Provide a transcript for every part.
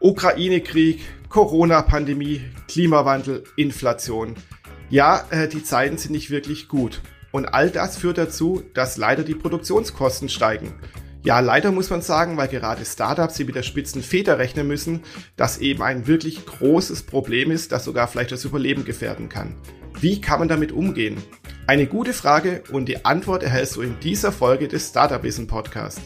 Ukraine-Krieg, Corona-Pandemie, Klimawandel, Inflation. Ja, äh, die Zeiten sind nicht wirklich gut. Und all das führt dazu, dass leider die Produktionskosten steigen. Ja, leider muss man sagen, weil gerade Startups hier mit der spitzen Feder rechnen müssen, dass eben ein wirklich großes Problem ist, das sogar vielleicht das Überleben gefährden kann. Wie kann man damit umgehen? Eine gute Frage und die Antwort erhältst du in dieser Folge des Startup Wissen Podcast.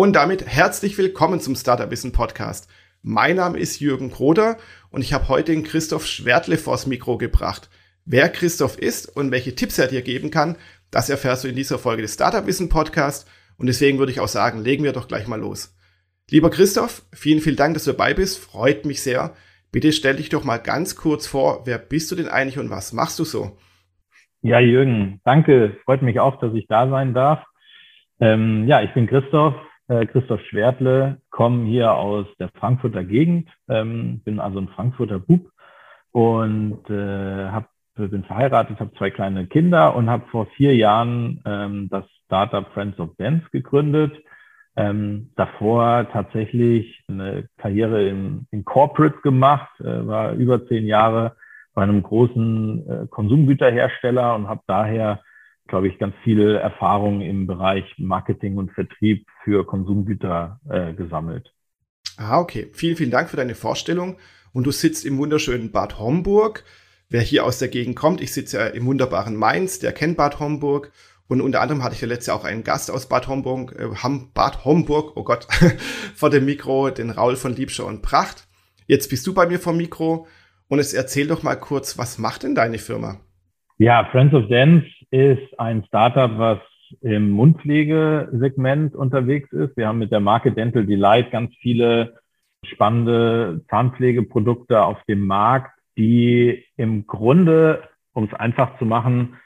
Und damit herzlich willkommen zum Startup Wissen Podcast. Mein Name ist Jürgen Kroder und ich habe heute den Christoph Schwertle vors Mikro gebracht. Wer Christoph ist und welche Tipps er dir geben kann, das erfährst du in dieser Folge des Startup Wissen Podcast und deswegen würde ich auch sagen, legen wir doch gleich mal los. Lieber Christoph, vielen, vielen Dank, dass du dabei bist. Freut mich sehr. Bitte stell dich doch mal ganz kurz vor. Wer bist du denn eigentlich und was machst du so? Ja, Jürgen, danke. Freut mich auch, dass ich da sein darf. Ähm, ja, ich bin Christoph, Christoph Schwertle, komme hier aus der Frankfurter Gegend, ähm, bin also ein Frankfurter Bub und äh, hab, bin verheiratet, habe zwei kleine Kinder und habe vor vier Jahren ähm, das Startup Friends of Dance gegründet. Ähm, davor tatsächlich eine Karriere in, in Corporate gemacht, äh, war über zehn Jahre bei einem großen äh, Konsumgüterhersteller und habe daher glaube ich, ganz viel Erfahrung im Bereich Marketing und Vertrieb für Konsumgüter äh, gesammelt. Ah, okay. Vielen, vielen Dank für deine Vorstellung. Und du sitzt im wunderschönen Bad Homburg. Wer hier aus der Gegend kommt, ich sitze ja im wunderbaren Mainz, der kennt Bad Homburg. Und unter anderem hatte ich ja letztes Jahr auch einen Gast aus Bad Homburg, äh, Bad Homburg, oh Gott, vor dem Mikro, den Raul von Liebscher und Pracht. Jetzt bist du bei mir vom Mikro und jetzt erzähl doch mal kurz, was macht denn deine Firma? Ja, Friends of Dance ist ein Startup, was im Mundpflegesegment unterwegs ist. Wir haben mit der Marke Dental Delight ganz viele spannende Zahnpflegeprodukte auf dem Markt, die im Grunde, um es einfach zu machen,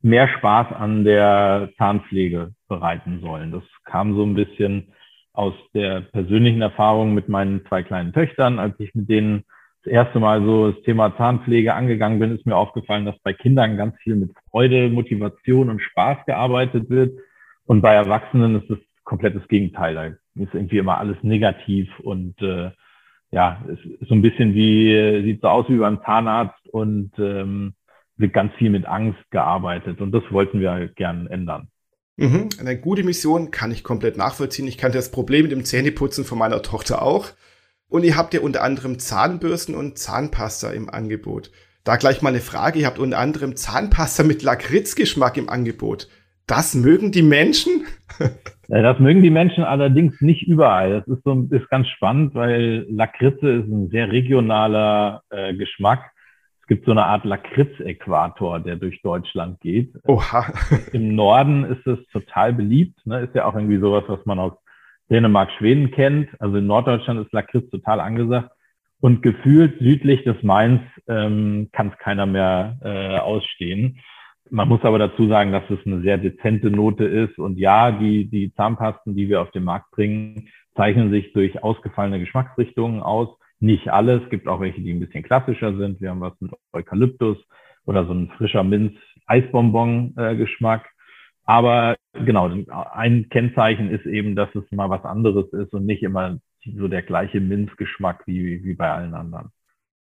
mehr Spaß an der Zahnpflege bereiten sollen. Das kam so ein bisschen aus der persönlichen Erfahrung mit meinen zwei kleinen Töchtern, als ich mit denen das erste Mal so das Thema Zahnpflege angegangen bin, ist mir aufgefallen, dass bei Kindern ganz viel mit Freude, Motivation und Spaß gearbeitet wird. Und bei Erwachsenen ist das komplettes Gegenteil. Da ist irgendwie immer alles negativ und äh, ja, es ist so ein bisschen wie, sieht so aus wie beim Zahnarzt und ähm, wird ganz viel mit Angst gearbeitet. Und das wollten wir gern ändern. Mhm, eine gute Mission kann ich komplett nachvollziehen. Ich kannte das Problem mit dem Zähneputzen von meiner Tochter auch. Und ihr habt ja unter anderem Zahnbürsten und Zahnpasta im Angebot. Da gleich mal eine Frage. Ihr habt unter anderem Zahnpasta mit Lakritzgeschmack im Angebot. Das mögen die Menschen? das mögen die Menschen allerdings nicht überall. Das ist, so, ist ganz spannend, weil Lakritze ist ein sehr regionaler äh, Geschmack. Es gibt so eine Art Lakritz-Äquator, der durch Deutschland geht. Oha. Im Norden ist es total beliebt. Ne? Ist ja auch irgendwie sowas, was man aus Dänemark, Schweden kennt. Also in Norddeutschland ist Lakritz total angesagt. Und gefühlt südlich des Mainz ähm, kann es keiner mehr äh, ausstehen. Man muss aber dazu sagen, dass es eine sehr dezente Note ist. Und ja, die, die Zahnpasten, die wir auf den Markt bringen, zeichnen sich durch ausgefallene Geschmacksrichtungen aus. Nicht alles. Es gibt auch welche, die ein bisschen klassischer sind. Wir haben was mit Eukalyptus oder so ein frischer Minz-Eisbonbon-Geschmack. Aber genau, ein Kennzeichen ist eben, dass es mal was anderes ist und nicht immer so der gleiche Minzgeschmack wie, wie bei allen anderen.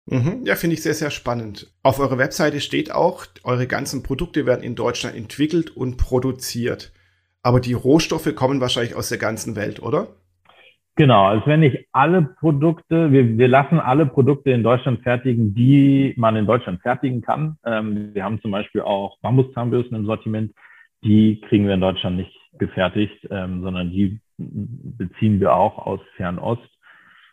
Mhm, ja, finde ich sehr, sehr spannend. Auf eurer Webseite steht auch, eure ganzen Produkte werden in Deutschland entwickelt und produziert. Aber die Rohstoffe kommen wahrscheinlich aus der ganzen Welt, oder? Genau, also wenn ich alle Produkte, wir, wir lassen alle Produkte in Deutschland fertigen, die man in Deutschland fertigen kann. Ähm, wir haben zum Beispiel auch Bambuszahnbürsten im Sortiment, die kriegen wir in Deutschland nicht gefertigt, ähm, sondern die beziehen wir auch aus Fernost.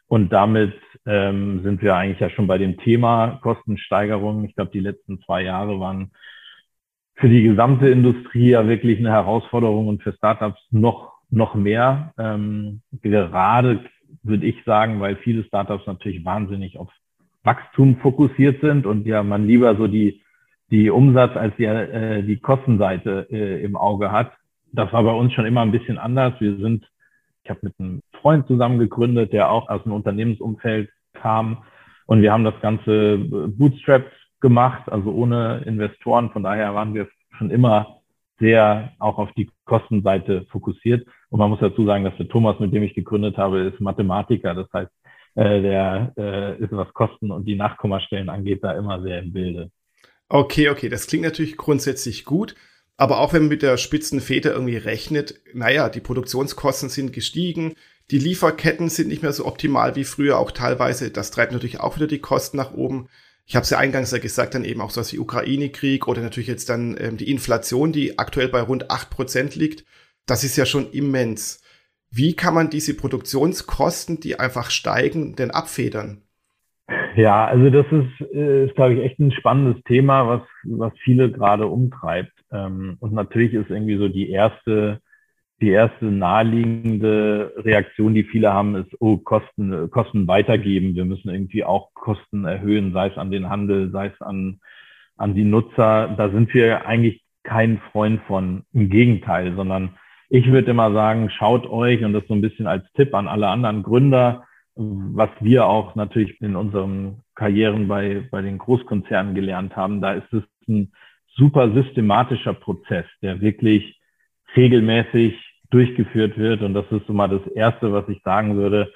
Und damit ähm, sind wir eigentlich ja schon bei dem Thema Kostensteigerung. Ich glaube, die letzten zwei Jahre waren für die gesamte Industrie ja wirklich eine Herausforderung und für Startups noch, noch mehr. Ähm, gerade würde ich sagen, weil viele Startups natürlich wahnsinnig auf Wachstum fokussiert sind und ja man lieber so die die Umsatz als die, äh, die Kostenseite äh, im Auge hat. Das war bei uns schon immer ein bisschen anders. Wir sind, ich habe mit einem Freund zusammen gegründet, der auch aus dem Unternehmensumfeld kam. Und wir haben das Ganze bootstrapped gemacht, also ohne Investoren. Von daher waren wir schon immer sehr auch auf die Kostenseite fokussiert. Und man muss dazu sagen, dass der Thomas, mit dem ich gegründet habe, ist Mathematiker. Das heißt, äh, der äh, ist, was Kosten und die Nachkommastellen angeht, da immer sehr im Bilde. Okay, okay, das klingt natürlich grundsätzlich gut. Aber auch wenn man mit der spitzen Feder irgendwie rechnet, naja, die Produktionskosten sind gestiegen, die Lieferketten sind nicht mehr so optimal wie früher, auch teilweise. Das treibt natürlich auch wieder die Kosten nach oben. Ich habe es ja eingangs ja gesagt, dann eben auch so was wie Ukraine-Krieg oder natürlich jetzt dann ähm, die Inflation, die aktuell bei rund acht Prozent liegt. Das ist ja schon immens. Wie kann man diese Produktionskosten, die einfach steigen, denn abfedern? Ja, also das ist, äh, ist glaube ich, echt ein spannendes Thema, was, was viele gerade umtreibt. Ähm, und natürlich ist irgendwie so die erste, die erste naheliegende Reaktion, die viele haben, ist, oh, Kosten, Kosten weitergeben. Wir müssen irgendwie auch Kosten erhöhen, sei es an den Handel, sei es an, an die Nutzer. Da sind wir eigentlich kein Freund von. Im Gegenteil, sondern ich würde immer sagen, schaut euch, und das so ein bisschen als Tipp an alle anderen Gründer, was wir auch natürlich in unseren Karrieren bei, bei den Großkonzernen gelernt haben, da ist es ein super systematischer Prozess, der wirklich regelmäßig durchgeführt wird. Und das ist so mal das Erste, was ich sagen würde.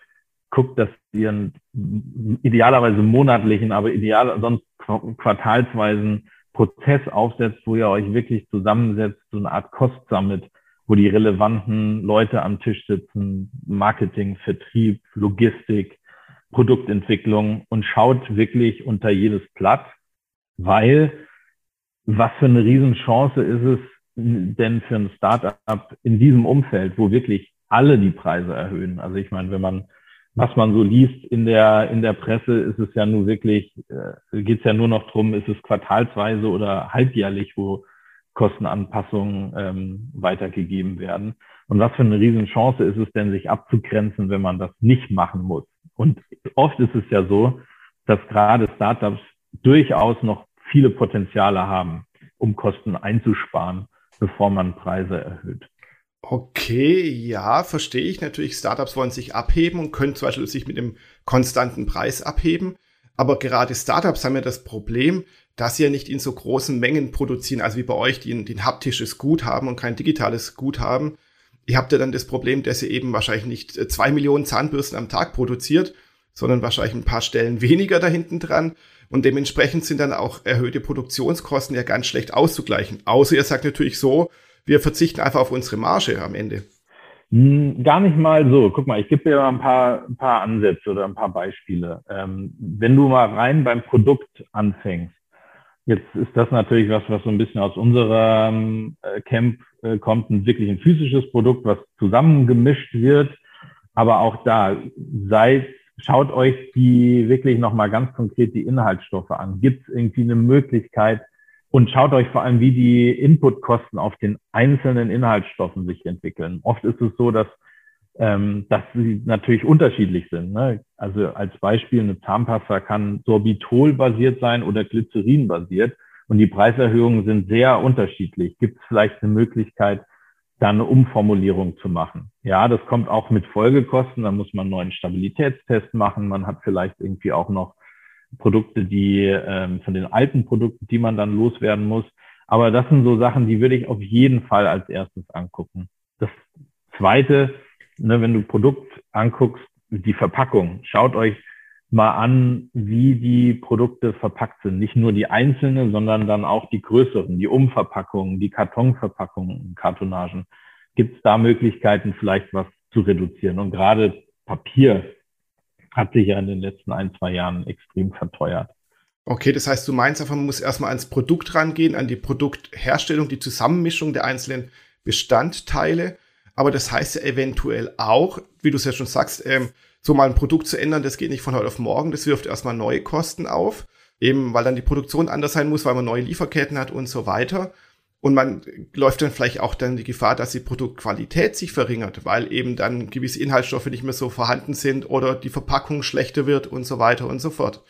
Guckt, dass ihr einen idealerweise monatlichen, aber ideal sonst quartalsweisen Prozess aufsetzt, wo ihr euch wirklich zusammensetzt, so eine Art Kost sammelt, wo die relevanten Leute am Tisch sitzen, Marketing, Vertrieb, Logistik, Produktentwicklung und schaut wirklich unter jedes Blatt, weil was für eine Riesenchance ist es denn für ein Startup in diesem Umfeld, wo wirklich alle die Preise erhöhen? Also ich meine, wenn man, was man so liest in der, in der Presse, ist es ja nur wirklich, äh, geht es ja nur noch drum, ist es quartalsweise oder halbjährlich, wo Kostenanpassungen ähm, weitergegeben werden. Und was für eine Riesenchance ist es denn, sich abzugrenzen, wenn man das nicht machen muss? Und oft ist es ja so, dass gerade Startups durchaus noch viele Potenziale haben, um Kosten einzusparen, bevor man Preise erhöht. Okay, ja, verstehe ich. Natürlich, Startups wollen sich abheben und können zum Beispiel sich mit einem konstanten Preis abheben. Aber gerade Startups haben ja das Problem, dass sie ja nicht in so großen Mengen produzieren, also wie bei euch, die ein, haptisches Gut haben und kein digitales Gut haben. Ihr habt ja dann das Problem, dass ihr eben wahrscheinlich nicht äh, zwei Millionen Zahnbürsten am Tag produziert, sondern wahrscheinlich ein paar Stellen weniger da hinten dran. Und dementsprechend sind dann auch erhöhte Produktionskosten ja ganz schlecht auszugleichen. Außer ihr sagt natürlich so, wir verzichten einfach auf unsere Marge am Ende. Hm, gar nicht mal so. Guck mal, ich gebe dir mal ein paar, ein paar Ansätze oder ein paar Beispiele. Ähm, wenn du mal rein beim Produkt anfängst, jetzt ist das natürlich was, was so ein bisschen aus unserem äh, Camp äh, kommt, ein wirklich ein physisches Produkt, was zusammengemischt wird. Aber auch da, seid schaut euch die wirklich nochmal ganz konkret die Inhaltsstoffe an. Gibt es irgendwie eine Möglichkeit und schaut euch vor allem, wie die Inputkosten auf den einzelnen Inhaltsstoffen sich entwickeln. Oft ist es so, dass, ähm, dass sie natürlich unterschiedlich sind. Ne? Also als Beispiel, eine Zahnpasta kann Sorbitol-basiert sein oder Glycerin-basiert. Und die Preiserhöhungen sind sehr unterschiedlich. Gibt es vielleicht eine Möglichkeit, da eine Umformulierung zu machen. Ja, das kommt auch mit Folgekosten. Da muss man einen neuen Stabilitätstest machen. Man hat vielleicht irgendwie auch noch Produkte, die ähm, von den alten Produkten, die man dann loswerden muss. Aber das sind so Sachen, die würde ich auf jeden Fall als erstes angucken. Das zweite, ne, wenn du Produkt anguckst, die Verpackung. Schaut euch mal an, wie die Produkte verpackt sind. Nicht nur die einzelnen, sondern dann auch die größeren, die Umverpackungen, die Kartonverpackungen, Kartonagen. Gibt es da Möglichkeiten, vielleicht was zu reduzieren? Und gerade Papier hat sich ja in den letzten ein, zwei Jahren extrem verteuert. Okay, das heißt, du meinst einfach, man muss erstmal ans Produkt rangehen, an die Produktherstellung, die Zusammenmischung der einzelnen Bestandteile. Aber das heißt ja eventuell auch, wie du es ja schon sagst, ähm, so mal ein Produkt zu ändern, das geht nicht von heute auf morgen, das wirft erstmal neue Kosten auf, eben weil dann die Produktion anders sein muss, weil man neue Lieferketten hat und so weiter. Und man läuft dann vielleicht auch dann die Gefahr, dass die Produktqualität sich verringert, weil eben dann gewisse Inhaltsstoffe nicht mehr so vorhanden sind oder die Verpackung schlechter wird und so weiter und so fort.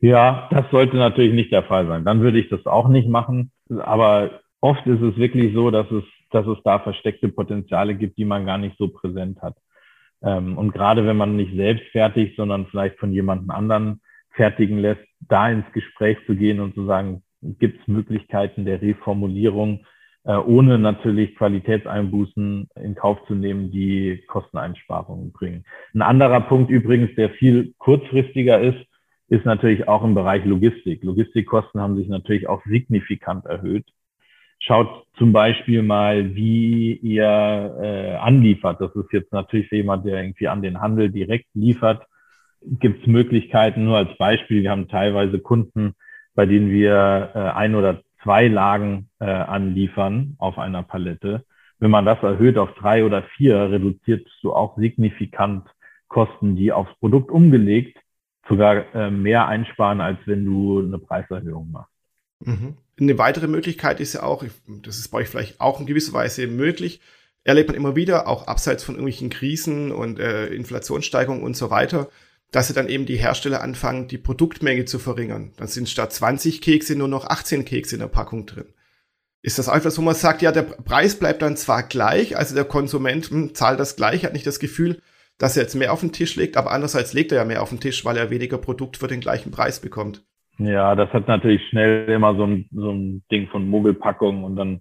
Ja, das sollte natürlich nicht der Fall sein. Dann würde ich das auch nicht machen. Aber oft ist es wirklich so, dass es, dass es da versteckte Potenziale gibt, die man gar nicht so präsent hat. Ähm, und gerade wenn man nicht selbst fertigt, sondern vielleicht von jemandem anderen fertigen lässt, da ins Gespräch zu gehen und zu sagen, gibt es Möglichkeiten der Reformulierung, äh, ohne natürlich Qualitätseinbußen in Kauf zu nehmen, die Kosteneinsparungen bringen. Ein anderer Punkt übrigens, der viel kurzfristiger ist, ist natürlich auch im Bereich Logistik. Logistikkosten haben sich natürlich auch signifikant erhöht. Schaut zum Beispiel mal, wie ihr äh, anliefert. Das ist jetzt natürlich für jemand, der irgendwie an den Handel direkt liefert, gibt es Möglichkeiten. Nur als Beispiel, wir haben teilweise Kunden, bei denen wir äh, ein oder zwei Lagen äh, anliefern auf einer Palette. Wenn man das erhöht auf drei oder vier, reduziert du auch signifikant Kosten, die aufs Produkt umgelegt sogar äh, mehr einsparen, als wenn du eine Preiserhöhung machst. Mhm. Eine weitere Möglichkeit ist ja auch, das ist bei euch vielleicht auch in gewisser Weise möglich, erlebt man immer wieder, auch abseits von irgendwelchen Krisen und äh, Inflationssteigerungen und so weiter, dass sie dann eben die Hersteller anfangen, die Produktmenge zu verringern. Dann sind statt 20 Kekse nur noch 18 Kekse in der Packung drin. Ist das einfach so, man sagt, ja, der Preis bleibt dann zwar gleich, also der Konsument hm, zahlt das gleich, hat nicht das Gefühl, dass er jetzt mehr auf den Tisch legt, aber andererseits legt er ja mehr auf den Tisch, weil er weniger Produkt für den gleichen Preis bekommt. Ja, das hat natürlich schnell immer so ein, so ein Ding von Mogelpackung und dann,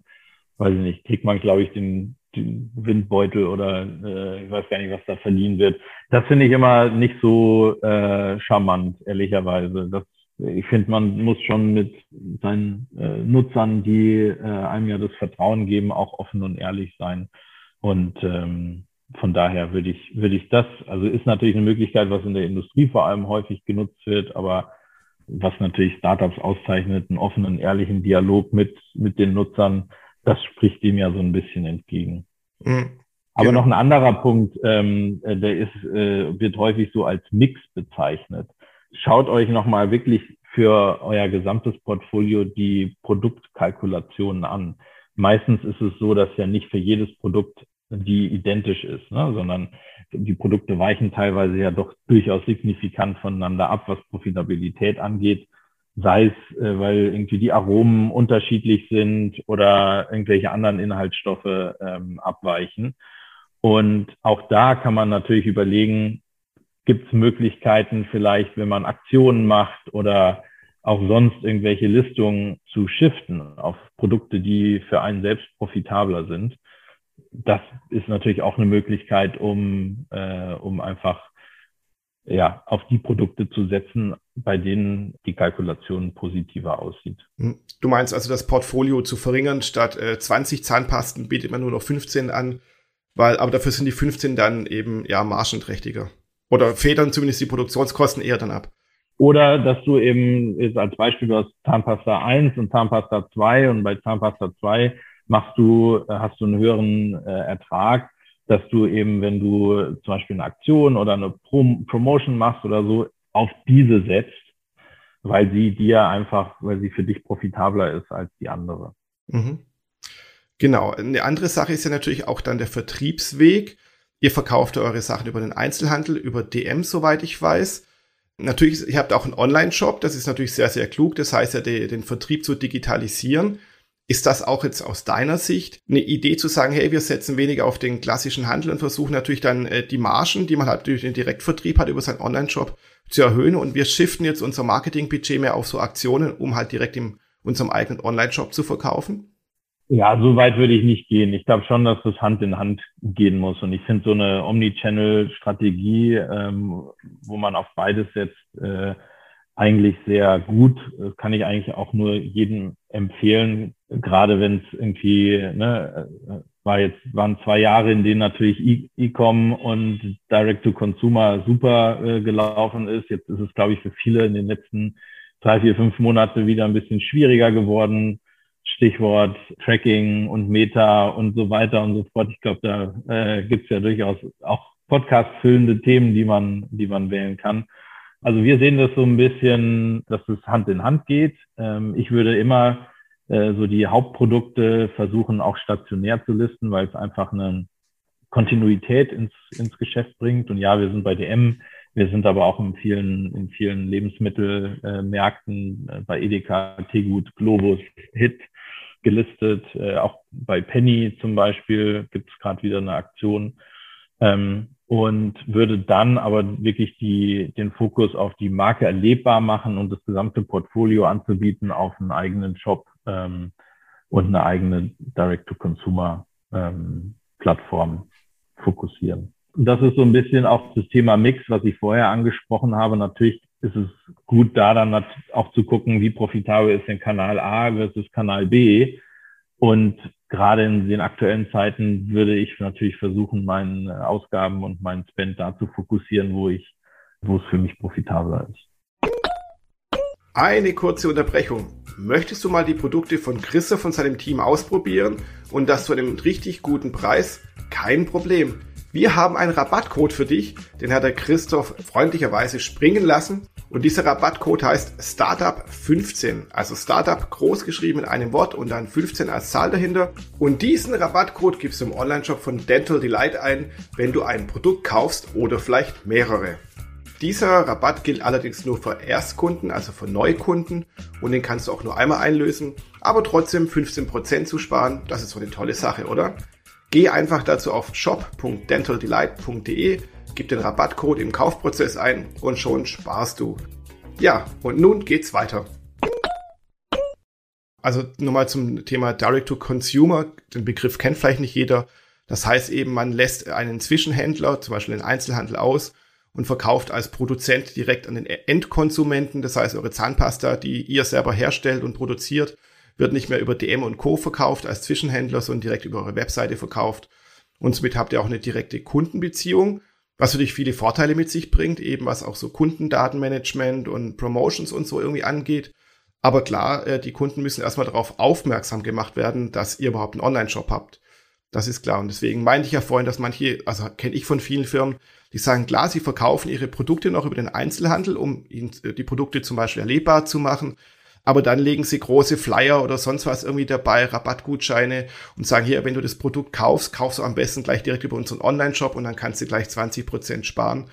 weiß ich nicht, kriegt man, glaube ich, den, den Windbeutel oder äh, ich weiß gar nicht, was da verliehen wird. Das finde ich immer nicht so äh, charmant, ehrlicherweise. Das, ich finde, man muss schon mit seinen äh, Nutzern, die äh, einem ja das Vertrauen geben, auch offen und ehrlich sein. Und ähm, von daher würde ich, würde ich das, also ist natürlich eine Möglichkeit, was in der Industrie vor allem häufig genutzt wird, aber was natürlich Startups auszeichnet, einen offenen, ehrlichen Dialog mit, mit den Nutzern, das spricht dem ja so ein bisschen entgegen. Mhm. Aber genau. noch ein anderer Punkt, ähm, äh, der ist, äh, wird häufig so als Mix bezeichnet. Schaut euch nochmal wirklich für euer gesamtes Portfolio die Produktkalkulationen an. Meistens ist es so, dass ja nicht für jedes Produkt die identisch ist, ne? sondern die Produkte weichen teilweise ja doch durchaus signifikant voneinander ab, was Profitabilität angeht, sei es, äh, weil irgendwie die Aromen unterschiedlich sind oder irgendwelche anderen Inhaltsstoffe ähm, abweichen. Und auch da kann man natürlich überlegen, gibt es Möglichkeiten vielleicht, wenn man Aktionen macht oder auch sonst irgendwelche Listungen zu shiften auf Produkte, die für einen selbst profitabler sind das ist natürlich auch eine Möglichkeit, um, äh, um einfach ja, auf die Produkte zu setzen, bei denen die Kalkulation positiver aussieht. Hm. Du meinst also, das Portfolio zu verringern, statt äh, 20 Zahnpasten bietet man nur noch 15 an, weil, aber dafür sind die 15 dann eben ja margenträchtiger. Oder federn zumindest die Produktionskosten eher dann ab. Oder dass du eben, jetzt als Beispiel, du hast Zahnpasta 1 und Zahnpasta 2 und bei Zahnpasta 2 machst du, äh, hast du einen höheren äh, Ertrag, dass du eben, wenn du zum Beispiel eine Aktion oder eine Prom Promotion machst oder so, auf diese setzt, weil sie dir einfach, weil sie für dich profitabler ist als die andere. Mhm. Genau. Eine andere Sache ist ja natürlich auch dann der Vertriebsweg. Ihr verkauft eure Sachen über den Einzelhandel, über DM, soweit ich weiß. Natürlich, ihr habt auch einen Online-Shop, das ist natürlich sehr, sehr klug. Das heißt ja, den Vertrieb zu digitalisieren. Ist das auch jetzt aus deiner Sicht eine Idee zu sagen, hey, wir setzen weniger auf den klassischen Handel und versuchen natürlich dann äh, die Margen, die man halt durch den Direktvertrieb hat, über seinen Online-Shop zu erhöhen und wir shiften jetzt unser Marketingbudget mehr auf so Aktionen, um halt direkt in unserem eigenen Online-Shop zu verkaufen? Ja, so weit würde ich nicht gehen. Ich glaube schon, dass das Hand in Hand gehen muss. Und ich finde so eine Omnichannel-Strategie, ähm, wo man auf beides setzt, äh, eigentlich sehr gut. Das kann ich eigentlich auch nur jedem empfehlen, gerade wenn es irgendwie, ne, war jetzt, waren zwei Jahre, in denen natürlich E-Com und Direct-to-Consumer super äh, gelaufen ist. Jetzt ist es, glaube ich, für viele in den letzten drei, vier, fünf Monate wieder ein bisschen schwieriger geworden. Stichwort Tracking und Meta und so weiter und so fort. Ich glaube, da äh, gibt es ja durchaus auch Podcast-füllende Themen, die man, die man wählen kann. Also wir sehen das so ein bisschen, dass es Hand in Hand geht. Ähm, ich würde immer äh, so die Hauptprodukte versuchen auch stationär zu listen, weil es einfach eine Kontinuität ins, ins Geschäft bringt. Und ja, wir sind bei DM, wir sind aber auch in vielen, in vielen Lebensmittelmärkten, äh, bei Edeka, Tegut, Globus, Hit gelistet. Äh, auch bei Penny zum Beispiel gibt es gerade wieder eine Aktion. Ähm, und würde dann aber wirklich die, den Fokus auf die Marke erlebbar machen und das gesamte Portfolio anzubieten auf einen eigenen Shop ähm, und eine eigene Direct-to-Consumer-Plattform ähm, fokussieren. Das ist so ein bisschen auch das Thema Mix, was ich vorher angesprochen habe. Natürlich ist es gut, da dann auch zu gucken, wie profitabel ist denn Kanal A versus Kanal B. Und gerade in den aktuellen Zeiten würde ich natürlich versuchen, meine Ausgaben und meinen Spend da zu fokussieren, wo ich, wo es für mich profitabler ist. Eine kurze Unterbrechung. Möchtest du mal die Produkte von Christoph und seinem Team ausprobieren und das zu einem richtig guten Preis? Kein Problem. Wir haben einen Rabattcode für dich, den hat der Christoph freundlicherweise springen lassen. Und dieser Rabattcode heißt Startup15, also Startup groß geschrieben in einem Wort und dann 15 als Zahl dahinter. Und diesen Rabattcode gibst du im Onlineshop von Dental Delight ein, wenn du ein Produkt kaufst oder vielleicht mehrere. Dieser Rabatt gilt allerdings nur für Erstkunden, also für Neukunden und den kannst du auch nur einmal einlösen, aber trotzdem 15% zu sparen, das ist so eine tolle Sache, oder? Geh einfach dazu auf shop.dentaldelight.de, gib den Rabattcode im Kaufprozess ein und schon sparst du. Ja, und nun geht's weiter. Also nochmal zum Thema Direct to Consumer. Den Begriff kennt vielleicht nicht jeder. Das heißt eben, man lässt einen Zwischenhändler, zum Beispiel den Einzelhandel aus und verkauft als Produzent direkt an den Endkonsumenten. Das heißt, eure Zahnpasta, die ihr selber herstellt und produziert, wird nicht mehr über DM und Co. verkauft als Zwischenhändler, sondern direkt über eure Webseite verkauft. Und somit habt ihr auch eine direkte Kundenbeziehung, was natürlich viele Vorteile mit sich bringt, eben was auch so Kundendatenmanagement und Promotions und so irgendwie angeht. Aber klar, äh, die Kunden müssen erstmal darauf aufmerksam gemacht werden, dass ihr überhaupt einen Online-Shop habt. Das ist klar. Und deswegen meinte ich ja vorhin, dass manche, also kenne ich von vielen Firmen, die sagen, klar, sie verkaufen ihre Produkte noch über den Einzelhandel, um äh, die Produkte zum Beispiel erlebbar zu machen aber dann legen sie große Flyer oder sonst was irgendwie dabei, Rabattgutscheine und sagen hier, wenn du das Produkt kaufst, kaufst du am besten gleich direkt über unseren Online-Shop und dann kannst du gleich 20 Prozent sparen,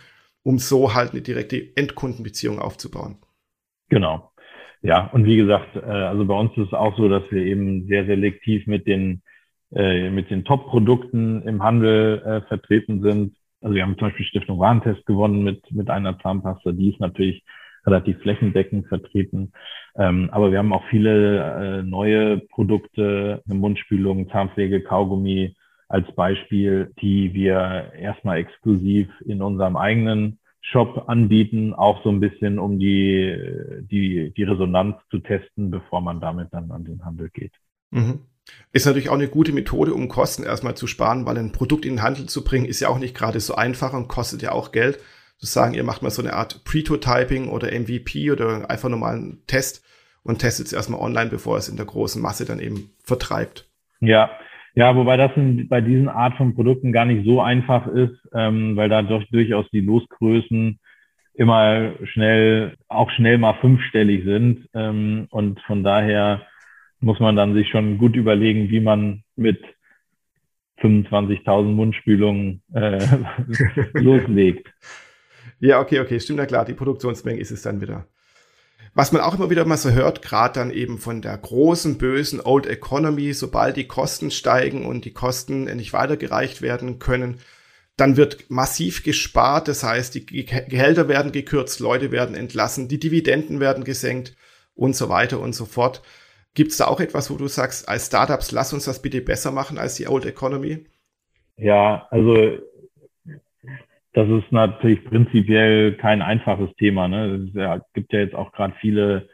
um so halt eine direkte Endkundenbeziehung aufzubauen. Genau. Ja, und wie gesagt, äh, also bei uns ist es auch so, dass wir eben sehr selektiv mit den, äh, mit den Top-Produkten im Handel äh, vertreten sind. Also wir haben zum Beispiel Stiftung Warentest gewonnen mit, mit einer Zahnpasta. Die ist natürlich relativ flächendeckend vertreten. Ähm, aber wir haben auch viele äh, neue Produkte, eine Mundspülung, Zahnpflege, Kaugummi als Beispiel, die wir erstmal exklusiv in unserem eigenen Shop anbieten, auch so ein bisschen, um die, die, die Resonanz zu testen, bevor man damit dann an den Handel geht. Mhm. Ist natürlich auch eine gute Methode, um Kosten erstmal zu sparen, weil ein Produkt in den Handel zu bringen, ist ja auch nicht gerade so einfach und kostet ja auch Geld zu sagen, ihr macht mal so eine Art Pretotyping oder MVP oder einfach normalen Test und testet es erstmal online, bevor es in der großen Masse dann eben vertreibt. Ja, ja, wobei das in, bei diesen Art von Produkten gar nicht so einfach ist, ähm, weil da doch durchaus die Losgrößen immer schnell, auch schnell mal fünfstellig sind. Ähm, und von daher muss man dann sich schon gut überlegen, wie man mit 25.000 Mundspülungen äh, loslegt. Ja, okay, okay, stimmt ja klar. Die Produktionsmenge ist es dann wieder. Was man auch immer wieder mal so hört, gerade dann eben von der großen, bösen Old Economy, sobald die Kosten steigen und die Kosten nicht weitergereicht werden können, dann wird massiv gespart. Das heißt, die Gehälter werden gekürzt, Leute werden entlassen, die Dividenden werden gesenkt und so weiter und so fort. Gibt es da auch etwas, wo du sagst, als Startups, lass uns das bitte besser machen als die Old Economy? Ja, also das ist natürlich prinzipiell kein einfaches Thema. Ne? Es gibt ja jetzt auch gerade viele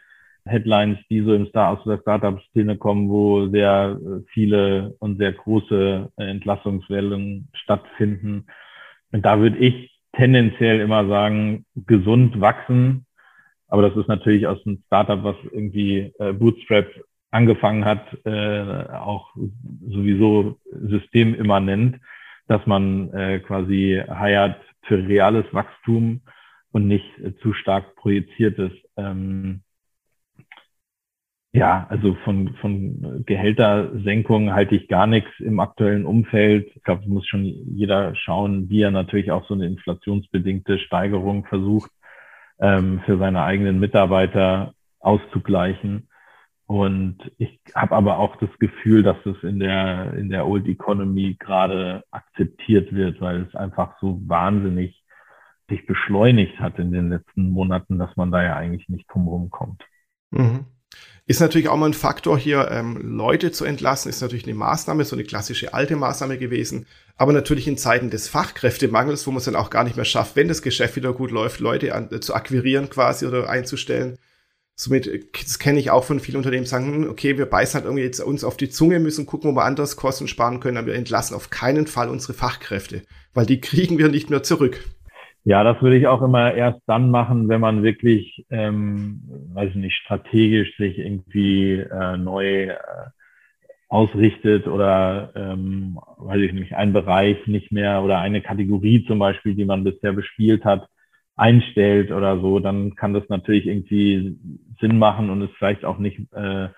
Headlines, die so im Star aus der Startup-Szene kommen, wo sehr viele und sehr große Entlassungswellen stattfinden. Und da würde ich tendenziell immer sagen, gesund wachsen. Aber das ist natürlich aus einem Startup, was irgendwie äh, Bootstrap angefangen hat, äh, auch sowieso systemimmanent, dass man äh, quasi hired für reales Wachstum und nicht äh, zu stark projiziertes. Ähm, ja, also von, von Gehältersenkungen halte ich gar nichts im aktuellen Umfeld. Ich glaube, muss schon jeder schauen, wie er natürlich auch so eine inflationsbedingte Steigerung versucht, ähm, für seine eigenen Mitarbeiter auszugleichen. Und ich habe aber auch das Gefühl, dass es in der, in der Old Economy gerade akzeptiert wird, weil es einfach so wahnsinnig sich beschleunigt hat in den letzten Monaten, dass man da ja eigentlich nicht drumherum kommt. Mhm. Ist natürlich auch mal ein Faktor hier, ähm, Leute zu entlassen, ist natürlich eine Maßnahme, so eine klassische alte Maßnahme gewesen. Aber natürlich in Zeiten des Fachkräftemangels, wo man es dann auch gar nicht mehr schafft, wenn das Geschäft wieder gut läuft, Leute an, äh, zu akquirieren quasi oder einzustellen. Somit, das kenne ich auch von vielen Unternehmen, sagen, hm, okay, wir beißen halt irgendwie jetzt uns auf die Zunge, müssen gucken, wo wir anders Kosten sparen können, aber wir entlassen auf keinen Fall unsere Fachkräfte, weil die kriegen wir nicht mehr zurück. Ja, das würde ich auch immer erst dann machen, wenn man wirklich, ähm, weiß ich nicht, strategisch sich irgendwie äh, neu äh, ausrichtet oder, ähm, weiß ich nicht, einen Bereich nicht mehr oder eine Kategorie zum Beispiel, die man bisher bespielt hat, einstellt oder so, dann kann das natürlich irgendwie Sinn machen und ist vielleicht auch nicht, äh,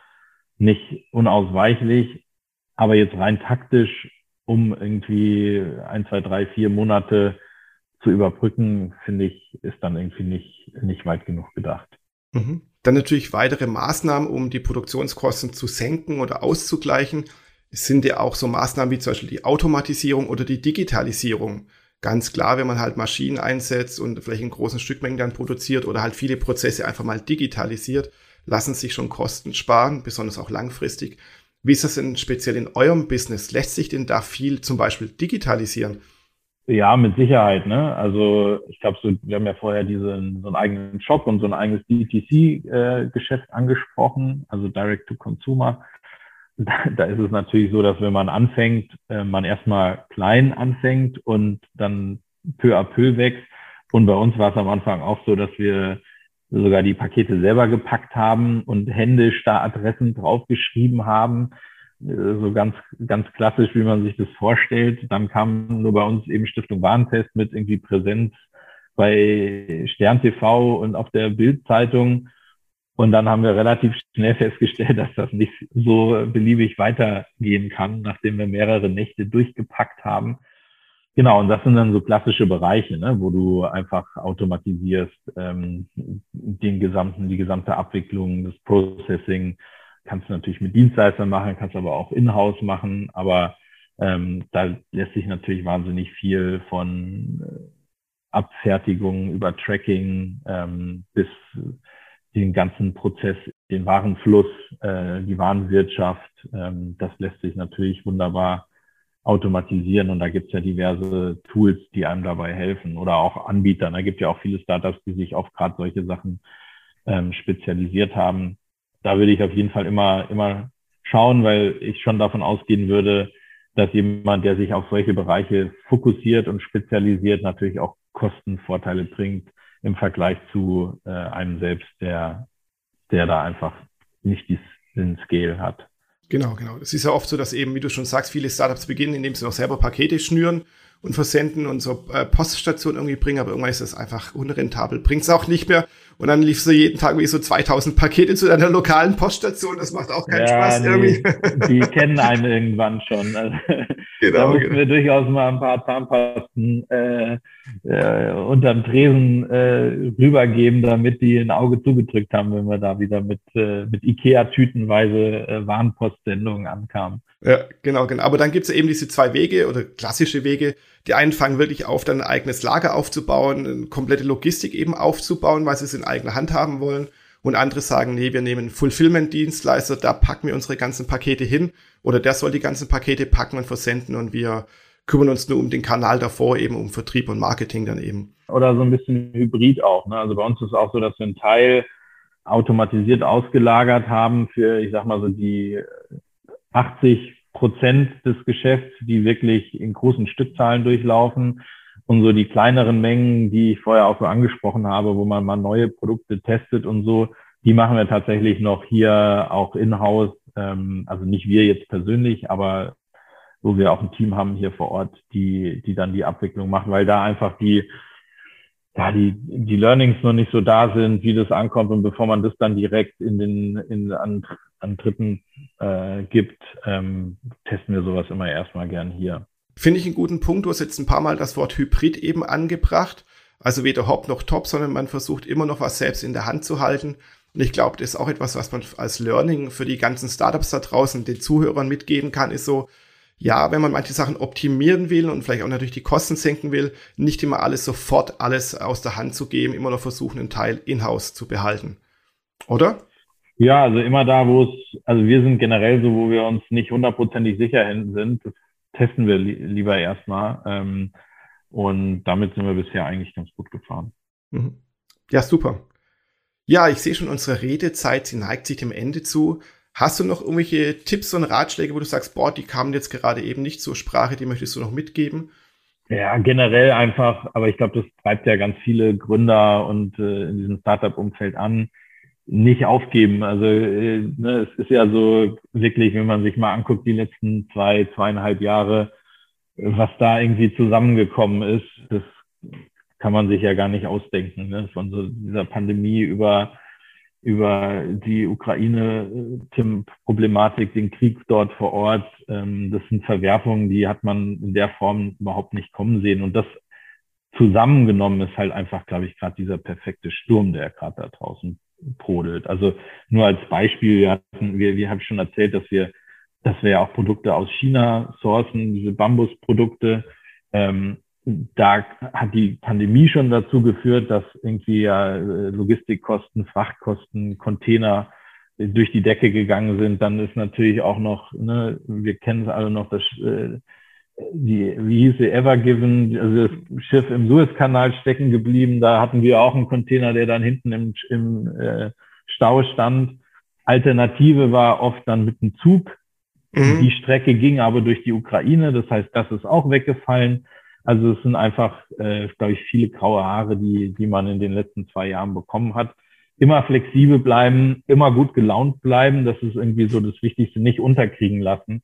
nicht unausweichlich. Aber jetzt rein taktisch, um irgendwie ein, zwei, drei, vier Monate zu überbrücken, finde ich, ist dann irgendwie nicht, nicht weit genug gedacht. Mhm. Dann natürlich weitere Maßnahmen, um die Produktionskosten zu senken oder auszugleichen. Es sind ja auch so Maßnahmen wie zum Beispiel die Automatisierung oder die Digitalisierung. Ganz klar, wenn man halt Maschinen einsetzt und vielleicht in großen Stückmengen dann produziert oder halt viele Prozesse einfach mal digitalisiert, lassen sich schon Kosten sparen, besonders auch langfristig. Wie ist das denn speziell in eurem Business? Lässt sich denn da viel zum Beispiel digitalisieren? Ja, mit Sicherheit. Ne? Also ich glaube, so, wir haben ja vorher diesen, so einen eigenen Shop und so ein eigenes DTC-Geschäft äh, angesprochen, also Direct to Consumer. Da, ist es natürlich so, dass wenn man anfängt, äh, man erstmal klein anfängt und dann peu à peu wächst. Und bei uns war es am Anfang auch so, dass wir sogar die Pakete selber gepackt haben und händisch da Adressen draufgeschrieben haben äh, so ganz, ganz klassisch, wie man sich das vorstellt. Dann kam nur bei uns eben Stiftung Warentest mit irgendwie Präsenz bei Stern TV und auf der Bildzeitung. Und dann haben wir relativ schnell festgestellt, dass das nicht so beliebig weitergehen kann, nachdem wir mehrere Nächte durchgepackt haben. Genau, und das sind dann so klassische Bereiche, ne, wo du einfach automatisierst ähm, den gesamten, die gesamte Abwicklung, das Processing, kannst du natürlich mit Dienstleistern machen, kannst aber auch in-house machen, aber ähm, da lässt sich natürlich wahnsinnig viel von äh, Abfertigung über Tracking ähm, bis den ganzen Prozess, den Warenfluss, äh, die Warenwirtschaft, ähm, das lässt sich natürlich wunderbar automatisieren und da gibt's ja diverse Tools, die einem dabei helfen oder auch Anbieter. Da gibt ja auch viele Startups, die sich auf gerade solche Sachen ähm, spezialisiert haben da würde ich auf jeden Fall immer, immer schauen, weil ich schon davon ausgehen würde, dass jemand, der sich auf solche Bereiche fokussiert und spezialisiert, natürlich auch Kostenvorteile bringt im Vergleich zu äh, einem selbst, der, der da einfach nicht den Scale hat. Genau, genau. Es ist ja oft so, dass eben, wie du schon sagst, viele Startups beginnen, indem sie noch selber Pakete schnüren und versenden und so äh, Poststationen irgendwie bringen, aber irgendwann ist das einfach unrentabel, bringt es auch nicht mehr. Und dann lief so jeden Tag wie so 2000 Pakete zu deiner lokalen Poststation. Das macht auch keinen ja, Spaß nee, irgendwie. Die kennen einen irgendwann schon. Also, genau, da mussten genau. wir durchaus mal ein paar Zahnpasten äh, äh, unterm Tresen äh, rübergeben, damit die ein Auge zugedrückt haben, wenn wir da wieder mit, äh, mit Ikea tütenweise äh, Warenpostsendungen ankamen. Ja, genau, genau. Aber dann gibt's ja eben diese zwei Wege oder klassische Wege. Die einen fangen wirklich auf, dann ein eigenes Lager aufzubauen, eine komplette Logistik eben aufzubauen, weil sie es in eigener Hand haben wollen. Und andere sagen, nee, wir nehmen Fulfillment-Dienstleister, da packen wir unsere ganzen Pakete hin. Oder der soll die ganzen Pakete packen und versenden und wir kümmern uns nur um den Kanal davor, eben um Vertrieb und Marketing dann eben. Oder so ein bisschen Hybrid auch. Ne? Also bei uns ist es auch so, dass wir einen Teil automatisiert ausgelagert haben für, ich sag mal so die 80 Prozent des Geschäfts, die wirklich in großen Stückzahlen durchlaufen. Und so die kleineren Mengen, die ich vorher auch so angesprochen habe, wo man mal neue Produkte testet und so, die machen wir tatsächlich noch hier auch in-house. Ähm, also nicht wir jetzt persönlich, aber wo wir auch ein Team haben hier vor Ort, die, die dann die Abwicklung machen, weil da einfach die, ja, die, die Learnings noch nicht so da sind, wie das ankommt und bevor man das dann direkt in den, in, an, an Dritten äh, gibt, ähm, testen wir sowas immer erstmal gern hier. Finde ich einen guten Punkt. Du hast jetzt ein paar Mal das Wort Hybrid eben angebracht. Also weder Hop noch Top, sondern man versucht immer noch was selbst in der Hand zu halten. Und ich glaube, das ist auch etwas, was man als Learning für die ganzen Startups da draußen den Zuhörern mitgeben kann, ist so, ja, wenn man manche Sachen optimieren will und vielleicht auch natürlich die Kosten senken will, nicht immer alles sofort alles aus der Hand zu geben, immer noch versuchen, einen Teil in-house zu behalten. Oder? Ja, also immer da, wo es, also wir sind generell so, wo wir uns nicht hundertprozentig sicher sind, das testen wir li lieber erstmal. Ähm, und damit sind wir bisher eigentlich ganz gut gefahren. Mhm. Ja, super. Ja, ich sehe schon, unsere Redezeit, sie neigt sich dem Ende zu. Hast du noch irgendwelche Tipps und Ratschläge, wo du sagst, boah, die kamen jetzt gerade eben nicht zur Sprache, die möchtest du noch mitgeben? Ja, generell einfach, aber ich glaube, das treibt ja ganz viele Gründer und äh, in diesem Startup-Umfeld an, nicht aufgeben. Also äh, ne, es ist ja so wirklich, wenn man sich mal anguckt, die letzten zwei, zweieinhalb Jahre, was da irgendwie zusammengekommen ist, das kann man sich ja gar nicht ausdenken. Ne? Von so dieser Pandemie über über die Ukraine-Problematik, den Krieg dort vor Ort. Ähm, das sind Verwerfungen, die hat man in der Form überhaupt nicht kommen sehen. Und das zusammengenommen ist halt einfach, glaube ich, gerade dieser perfekte Sturm, der gerade da draußen brodelt. Also nur als Beispiel, wir hatten, wir, wir haben schon erzählt, dass wir, dass wir ja auch Produkte aus China sourcen, diese Bambusprodukte. Ähm, da hat die Pandemie schon dazu geführt, dass irgendwie ja äh, Logistikkosten, Frachtkosten, Container durch die Decke gegangen sind. Dann ist natürlich auch noch, ne, wir kennen es alle noch, das äh, die, wie hieß sie, Ever Given, also das Schiff im Suezkanal stecken geblieben. Da hatten wir auch einen Container, der dann hinten im, im äh, Stau stand. Alternative war oft dann mit dem Zug. Mhm. Die Strecke ging aber durch die Ukraine, das heißt, das ist auch weggefallen. Also es sind einfach, äh, glaube ich, viele graue Haare, die, die man in den letzten zwei Jahren bekommen hat. Immer flexibel bleiben, immer gut gelaunt bleiben, das ist irgendwie so das Wichtigste, nicht unterkriegen lassen.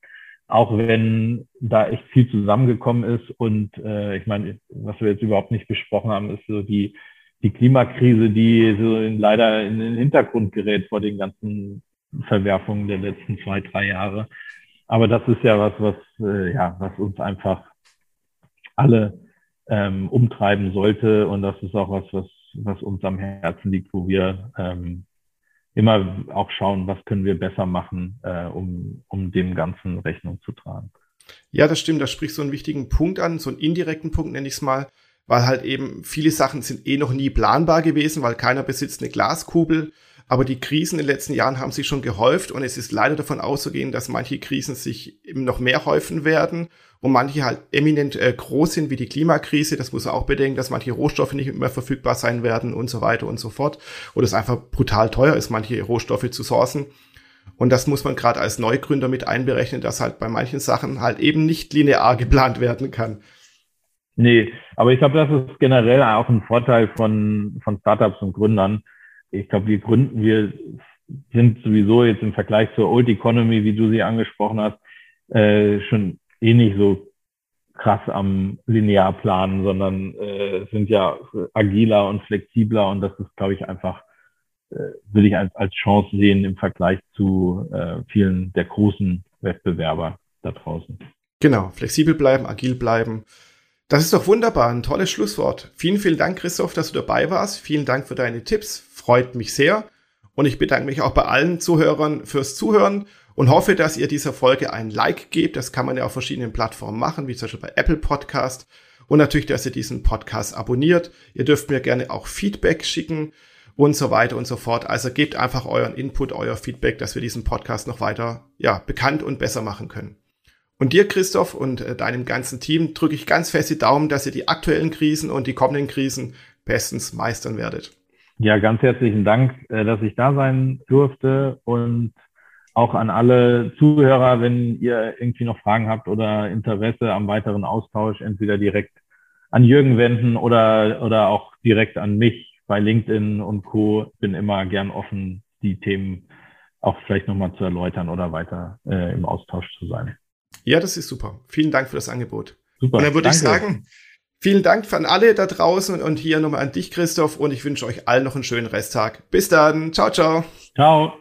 Auch wenn da echt viel zusammengekommen ist und äh, ich meine, was wir jetzt überhaupt nicht besprochen haben, ist so die, die Klimakrise, die so in, leider in den Hintergrund gerät vor den ganzen Verwerfungen der letzten zwei, drei Jahre. Aber das ist ja was, was, äh, ja, was uns einfach alle ähm, umtreiben sollte. Und das ist auch was, was, was uns am Herzen liegt, wo wir ähm, immer auch schauen, was können wir besser machen, äh, um, um dem Ganzen Rechnung zu tragen. Ja, das stimmt. Da sprichst du einen wichtigen Punkt an, so einen indirekten Punkt nenne ich es mal, weil halt eben viele Sachen sind eh noch nie planbar gewesen, weil keiner besitzt eine Glaskugel. Aber die Krisen in den letzten Jahren haben sich schon gehäuft und es ist leider davon auszugehen, dass manche Krisen sich eben noch mehr häufen werden und manche halt eminent äh, groß sind, wie die Klimakrise. Das muss man auch bedenken, dass manche Rohstoffe nicht mehr verfügbar sein werden und so weiter und so fort. Oder es einfach brutal teuer ist, manche Rohstoffe zu sourcen. Und das muss man gerade als Neugründer mit einberechnen, dass halt bei manchen Sachen halt eben nicht linear geplant werden kann. Nee, aber ich glaube, das ist generell auch ein Vorteil von, von Startups und Gründern. Ich glaube, wir gründen, wir sind sowieso jetzt im Vergleich zur Old Economy, wie du sie angesprochen hast, äh, schon eh nicht so krass am linear planen, sondern äh, sind ja agiler und flexibler und das ist, glaube ich, einfach, äh, würde ich als, als Chance sehen im Vergleich zu äh, vielen der großen Wettbewerber da draußen. Genau, flexibel bleiben, agil bleiben. Das ist doch wunderbar, ein tolles Schlusswort. Vielen, vielen Dank, Christoph, dass du dabei warst. Vielen Dank für deine Tipps, freut mich sehr. Und ich bedanke mich auch bei allen Zuhörern fürs Zuhören und hoffe, dass ihr dieser Folge ein Like gebt. Das kann man ja auf verschiedenen Plattformen machen, wie zum Beispiel bei Apple Podcast. Und natürlich, dass ihr diesen Podcast abonniert. Ihr dürft mir gerne auch Feedback schicken und so weiter und so fort. Also gebt einfach euren Input, euer Feedback, dass wir diesen Podcast noch weiter, ja, bekannt und besser machen können. Und dir, Christoph, und äh, deinem ganzen Team drücke ich ganz fest die Daumen, dass ihr die aktuellen Krisen und die kommenden Krisen bestens meistern werdet. Ja, ganz herzlichen Dank, äh, dass ich da sein durfte und auch an alle Zuhörer, wenn ihr irgendwie noch Fragen habt oder Interesse am weiteren Austausch, entweder direkt an Jürgen wenden oder, oder auch direkt an mich bei LinkedIn und Co. Bin immer gern offen, die Themen auch vielleicht nochmal zu erläutern oder weiter äh, im Austausch zu sein. Ja, das ist super. Vielen Dank für das Angebot. Super. Und dann würde ich sagen, vielen Dank an alle da draußen und hier nochmal an dich, Christoph, und ich wünsche euch allen noch einen schönen Resttag. Bis dann. Ciao, ciao. Ciao.